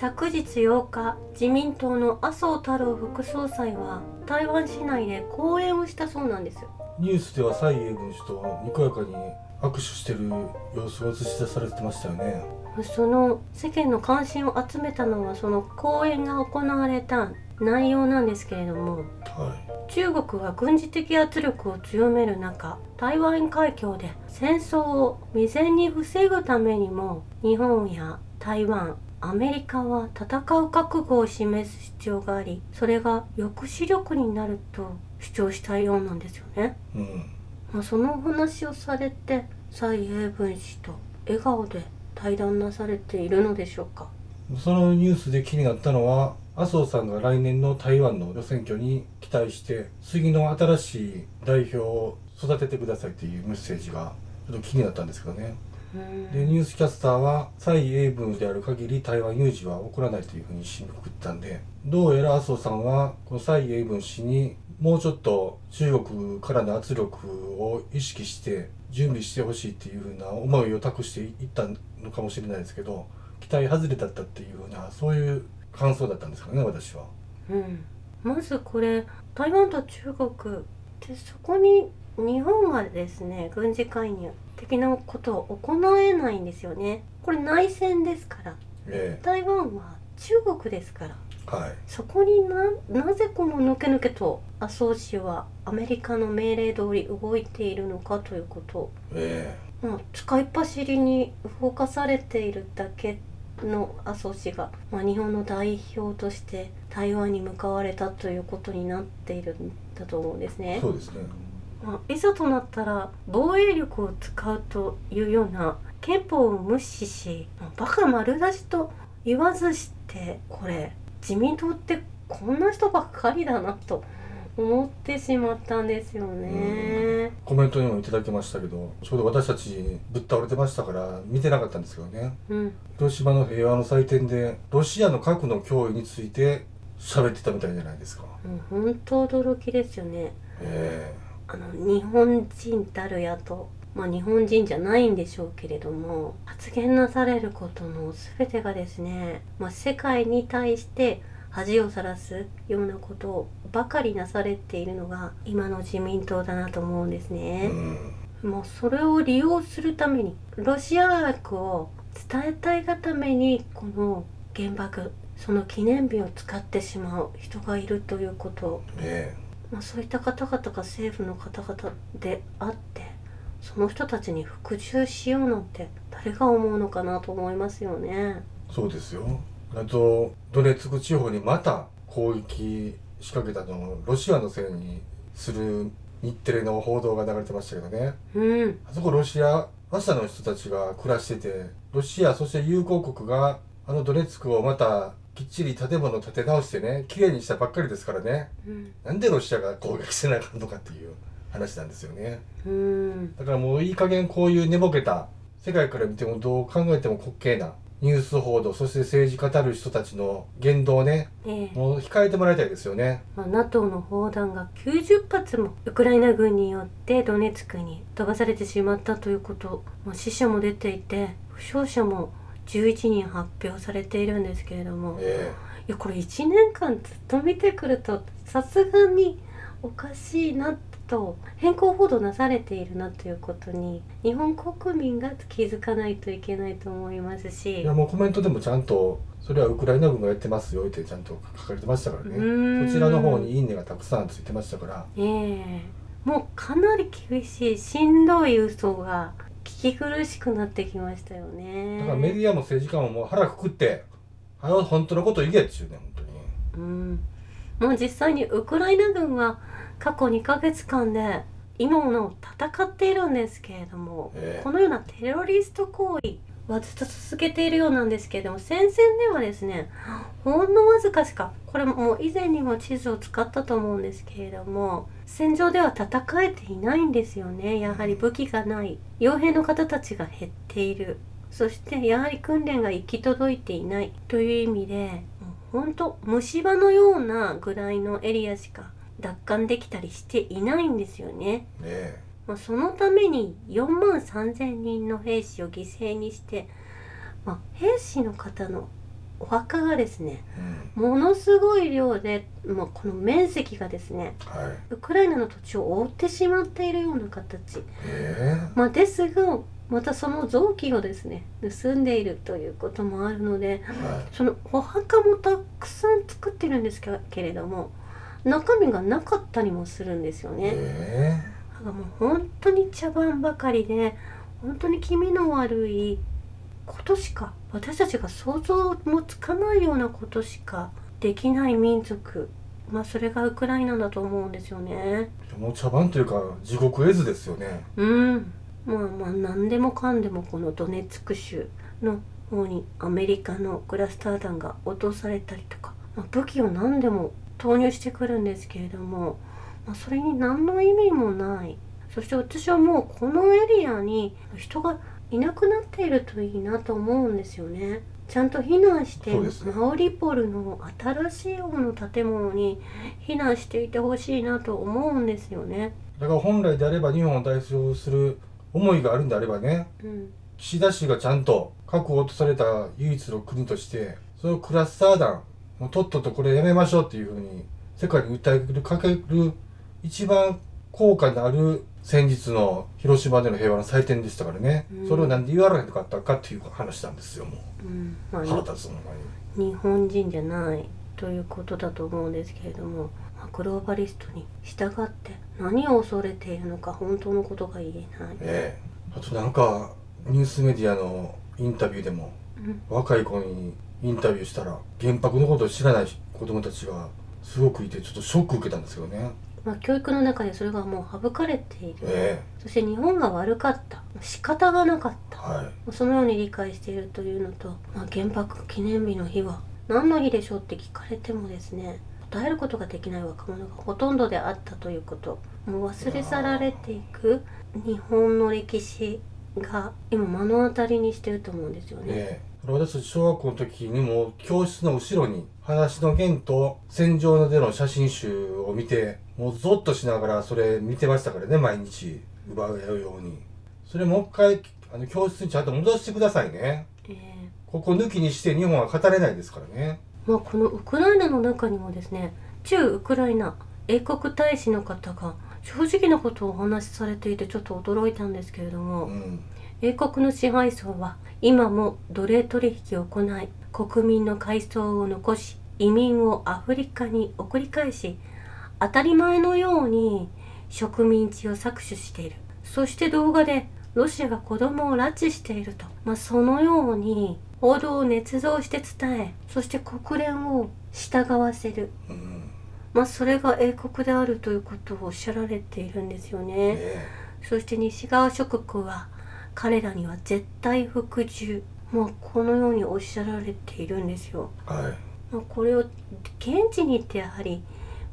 昨日8日自民党の麻生太郎副総裁は台湾市内で講演をしたそうなんです。よニュースでは蔡英文氏とにこやかに握手してる様子が映し出されてましたよね。その世間の関心を集めたのはその講演が行われた内容なんですけれどもは中国が軍事的圧力を強める中台湾海峡で戦争を未然に防ぐためにも日本や台湾アメリカは戦う覚悟を示す必要がありそれが抑止力になると主張したようなんですよね、いうん。まあ、そのお話をされて蔡英文氏と笑顔で対談なされているのでしょうか。そのニュースで気になったのは麻生さんが来年の台湾の予選挙に期待して次の新しい代表を育ててくださいっていうメッセージがちょっと気になったんですけどね。うんでニュースキャスターは蔡英文である限り台湾有事は起こらないというふうに締めくくったんでどうやら麻生さんはこの蔡英文氏にもうちょっと中国からの圧力を意識して準備してほしいっていうふうな思いを託していったのかもしれないですけど期待外れだったっていうふうなそういう感想だったんですかね私は。うん、まずこれ台湾と中国でそこに日本がですね軍事介入的なことを行えないんですよね。これ内戦ですから。え台湾は中国ですから。えはい。そこにななぜこの抜け抜けと麻生氏はアメリカの命令通り動いているのかということ。えまあ、使いっ走りに動かされているだけの麻生氏が、まあ、日本の代表として台湾に向かわれたということになっているんだと思うんですえね。そうですね。まあ、いざとなったら防衛力を使うというような憲法を無視しまあバカ丸出しと言わずしてこれ自民党ってこんな人ばっかりだなと思ってしまったんですよね。コメントにもいただきましたけどちょうど私たちぶっ倒れてましたから見てなかったんですけどねうん広島の平和の祭典でロシアの核の脅威について喋ってたみたいじゃないですか。もう本当驚きですよね。えあの日本人たるやと、まあ、日本人じゃないんでしょうけれども発言なされることの全てがですね、まあ、世界に対して恥をさらすようなことばかりなされているのが今の自民党だなと思うんですえね。うん。もうそれを利用するためにロシア悪を伝えたいがためにこの原爆その記念日を使ってしまう人がいるということ。えまあ、そういった方々が政府の方々であってその人たちに服従しようなんて誰が思うのかなと思いますよね。えそうですよ。あとドネツク地方にまた攻撃仕掛けたのをロシアのせいにする日テレの報道が流れてましたけどねうん、あそこロシア馬車の人たちが暮らしててロシアそして友好国があのドネツクをまたきっちり建物を建て直してね綺麗にしたばっかりですからね。うん、なんでロシアが攻撃せなあかんのかっていう話なんですよね。うん、だからもういい加減こういう寝ぼけた世界から見てもどう考えても滑稽なニュース報道そして政治語る人たちの言動をねええ。もう控えてもらいたいですよね。まあ、NATO の砲弾が90発もウクライナ軍によってドネツクに飛ばされてしまったということ、まあ、死者も出ていて負傷者も11人発表されているんですけれども、えいやこれ1年間ずっと見てくるとさすがにおかしいなと変更報道なされているなということに日本国民が気づかないといけないと思いますえし。いやもうコメントでもちゃんとそれはウクライナ軍がやってますよってちゃんと書かれてましたからうねそちらの方に「いいね」がたくさんついてましたからええ。もうかなり厳しいしんどい嘘が聞き苦しくなってきましたよね。だからメディアも政治家ももう腹くくって「はよ本当のこと言え」っちゅうね本当に。うん、もう実際にウクライナ軍は過去2ヶ月間で今も戦っているんですけれども、ええ。このようなテロリスト行為はずっと続けているようなんですけれども戦線ではですねほんのわずかしかこれも以前にも地図を使ったと思うんですけれども戦場では戦えていないんですよね。やはり武器がない。傭兵の方たちが減っている。そしてやはり訓練が行き届いていない。という意味でもうほんと虫歯のようなぐらいのエリアしか奪還できたりしていないんですよね。え。まあ、そのために4万3,000人の兵士を犠牲にして、まあ、兵士の方のお墓がですねうん。ものすごい量で、まあ、この面積がですねはい。ウクライナの土地を覆ってしまっているような形、え。まあ、ですがまたその臓器をですね盗んでいるということもあるのでえはそのお墓もたくさん作ってるんですけけれども中身がなかったりもするんですよいね。えもう本当に茶番ばかりで本当に気味の悪いことしか私たちが想像もつかないようなことしかできない民族。まあそれがウクライナだと思うんですよね。えもう茶番というか地獄絵図ですよね。うん。まあまあ何でもかんでもこのドネツク州の方にアメリカのクラスター弾が落とされたりとか、まあ、武器を何でも投入してくるんですけれども、まあ、それに何の意味もないそして私はもうこのエリアに人がいなくなっているといいなと思うんですよね。ちゃんと避難して、ねマオリポルの新しい方の建物に避難していてほしいなと思うんですよね。だから本来であれば日本を代表する思いがあるんであればねうん岸田氏がちゃんと核を落とされた唯一の国としてそのクラスター弾もうとっととこれやめましょうっていうふうに世界に訴えるかける一番効果のある先日の広島での平和の祭典でしたからね、うん。それをなんで言われへんかったかっていう話なんですよもう。ん。まあう腹立つのがに。日本人じゃないということだと思うんですけれども、まあグローバリストに従って何を恐れているのか本当のことが言えない。ええ。あとなんかニュースメディアのインタビューでもうん。若い子にインタビューしたら原爆のことを知らない子供たちがすごくいてちょっとショック受けたんですけどねまあ、教育の中でそれがもう省かれている、えそして日本が悪かった。仕方がなかった。えはい。そのように理解しているというのと、まあ、原爆記念日の日は何の日でしょうって聞かれてもですね答えることができない若者がほとんどであったということ。もう忘れ去られていく日本の歴史が今目の当たりにしてると思うんですよね。ええ。私小学校の時にも教室の後ろに「裸足の弦」と戦場での写真集を見てもうゾッとしながらそれ見てましたからね毎日奪うように。それもう一回あの教室にちゃんと戻してくださいね。えーここ抜きにして日本は語れないですからね。まあ、このウクライナの中にもですね駐ウクライナ英国大使の方が正直なことをお話しされていてちょっと驚いたんですけれども、うん。英国の支配層は今も奴隷取引を行い国民の階層を残し移民をアフリカに送り返し当たり前のように植民地を搾取している。そして動画でロシアが子供を拉致していると、まあ、そのように報道を捏造して伝えそして国連を従わせる。うんまあそれが英国であるということをおっしゃられているんですよね。え。そして西側諸国は彼らには絶対服従。まあこのようにおっしゃられているんですよ。えはい。まあ、これを現地に行ってやはり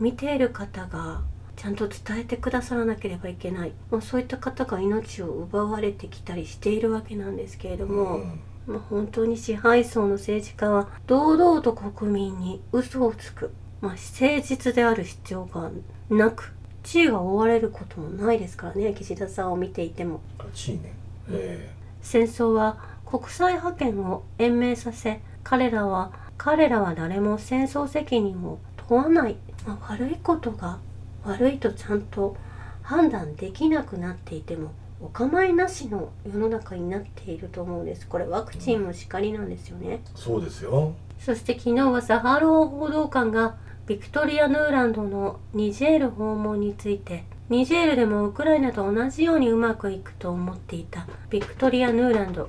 見ている方がちゃんと伝えてくださらなければいけない、まあ、そういった方が命を奪われてきたりしているわけなんですけれども、うん。まあ、本当に支配層の政治家は堂々と国民に嘘をつく、まあ、誠実である必要がなく地位が追われることもないですからね岸田さんを見ていても。地位ね。え戦争は国際覇権を延命させ彼らは彼らは誰も戦争責任を問わない、まあ、悪いことが悪いとちゃんと判断できなくなっていてもお構いなしの世の中になっていると思うんです。これワクチンもしかりなんですよね、えそうですよ。そして昨日はザハロー報道官がビクトリア・ヌーランドのニジェール訪問についてニジェールでもウクライナと同じようにうまくいくと思っていたビクトリア・ヌーランド。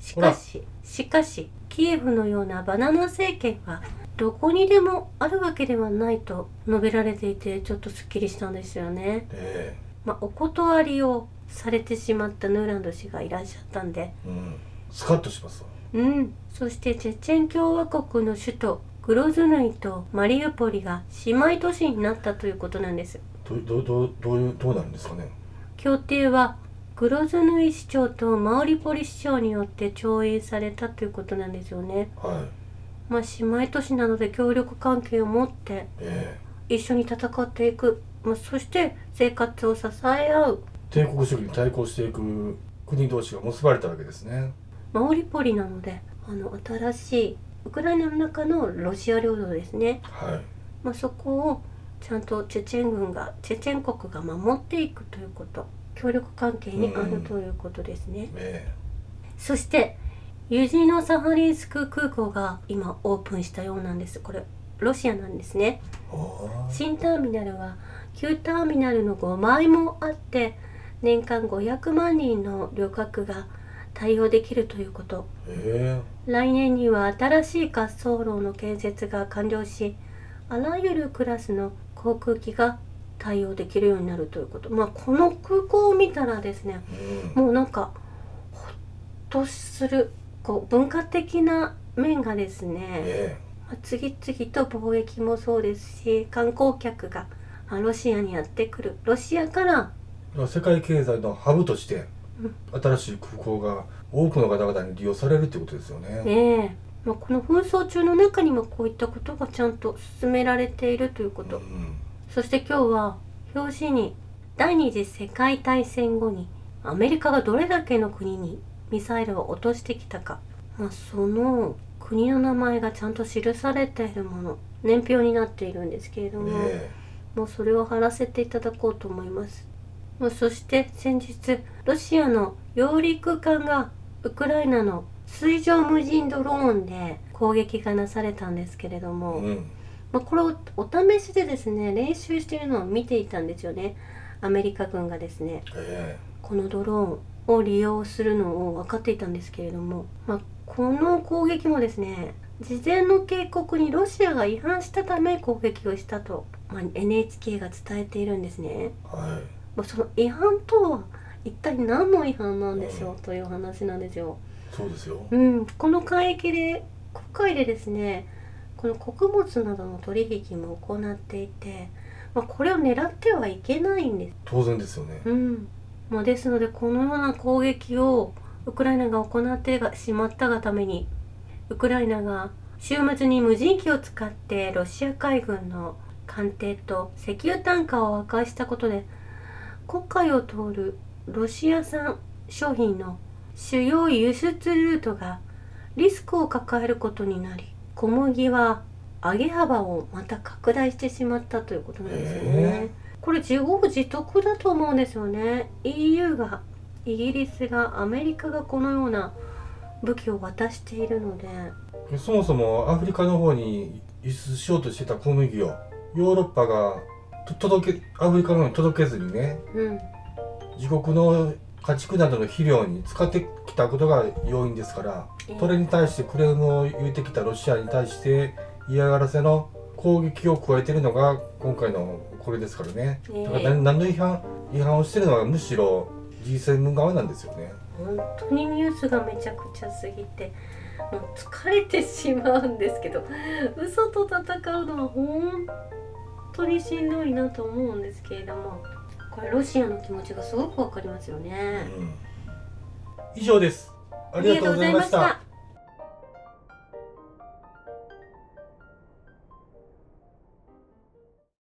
しかししかしキエフのようなバナナ政権はどこにでもあるわけではないと述べられていてちょっとすっきりしたんですよね。えまあ、お断りをされてしまったヌーランド氏がいらっしゃったんで。えうん。スカッとしますわ。うん、そしてチェチェン共和国の首都グロズヌイとマリウポリが姉妹都市になったということなんです。どどどどういうどうなるんですかね？協定はグロズヌイ市長とマオリポリ市長によって調印されたということなんですよね。はい。まあ姉妹都市なので協力関係を持ってえ一緒に戦っていく、まあ、そして生活を支え合う。え帝国主義に対抗していく国同士が結ばれたわけですね。マオリポリなのであの新しいウクライナの中のロシア領土ですね、はい。まあ、そこをちゃんとチェチェン軍がチェチェン国が守っていくということ。協力関係にあるということですね、え。そしてユジノサハリンスク空港が今オープンしたようなんです。これロシアなんですね。新ターミナルは旧ターミナルの5倍もあって年間500万人の旅客が対応できるということ。え。来年には新しい滑走路の建設が完了しあらゆるクラスの航空機が対応できるようになるということ。まあこの空港を見たらですねえうん。もうなんかほっとするこう文化的な面がですね、えまあ次々と貿易もそうですし観光客があロシアにやってくる。ロシアからえ世界経済のハブとして新しい空港が多くの方々に利用されるってことですよね。ねえ、まあ、この紛争中の中にもこういったことがちゃんと進められているということ、うん。そして今日は表紙に第二次世界大戦後にアメリカがどれだけの国にミサイルを落としてきたか、まあ、その国の名前がちゃんと記されているもの。年表になっているんですけれども、え。もうそれを貼らせていただこうと思います。まあそして先日ロシアの揚陸艦がウクライナの水上無人ドローンで攻撃がなされたんですけれどえも、うん。まあ、これをお試しでですね練習しているのを見ていたんですよね。アメリカ軍がですねえこのドローンを利用するのを分かっていたんですけれども、まあ、この攻撃もですね事前の警告にロシアが違反したため攻撃をしたと、まあ、NHK が伝えているんですね、えはいまあ、その違反とは一体何の違反なんでしょうという話なんですよ。そうですよ。うん、この海域で国海でですねこの穀物などの取引も行っていて、まあ、これを狙ってはいけないんです。当然ですよね。うんまあ、ですのでこのような攻撃をウクライナが行ってしまったがためにウクライナが週末に無人機を使ってロシア海軍の艦艇と石油タンカーを破壊したことで黒海を通るロシア産商品の主要輸出ルートがリスクを抱えることになり小麦は上げ幅をまた拡大してしまったということなんですよね。えこれ自業自得だと思うんですよね。EU がイギリスがアメリカがこのような武器を渡しているので。そもそもアフリカの方に輸出しようとしてた小麦をヨーロッパがと届けアフリカの方に届けずにねうん。自国の家畜などの肥料に使ってきたことが要因ですからそれに対してクレームを言ってきたロシアに対して嫌がらせの攻撃を加えてるのが今回のこれですからね。ええ。だから何何の違反違反をしてるのはむしろ G7 側なんですよね。本当にニュースがめちゃくちゃすぎてもう疲れてしまうんですけど嘘と戦うのは本当にしんどいなと思うんですけれどもこれロシアの気持ちがすごくわかりますよね。以上です。ありがとうございました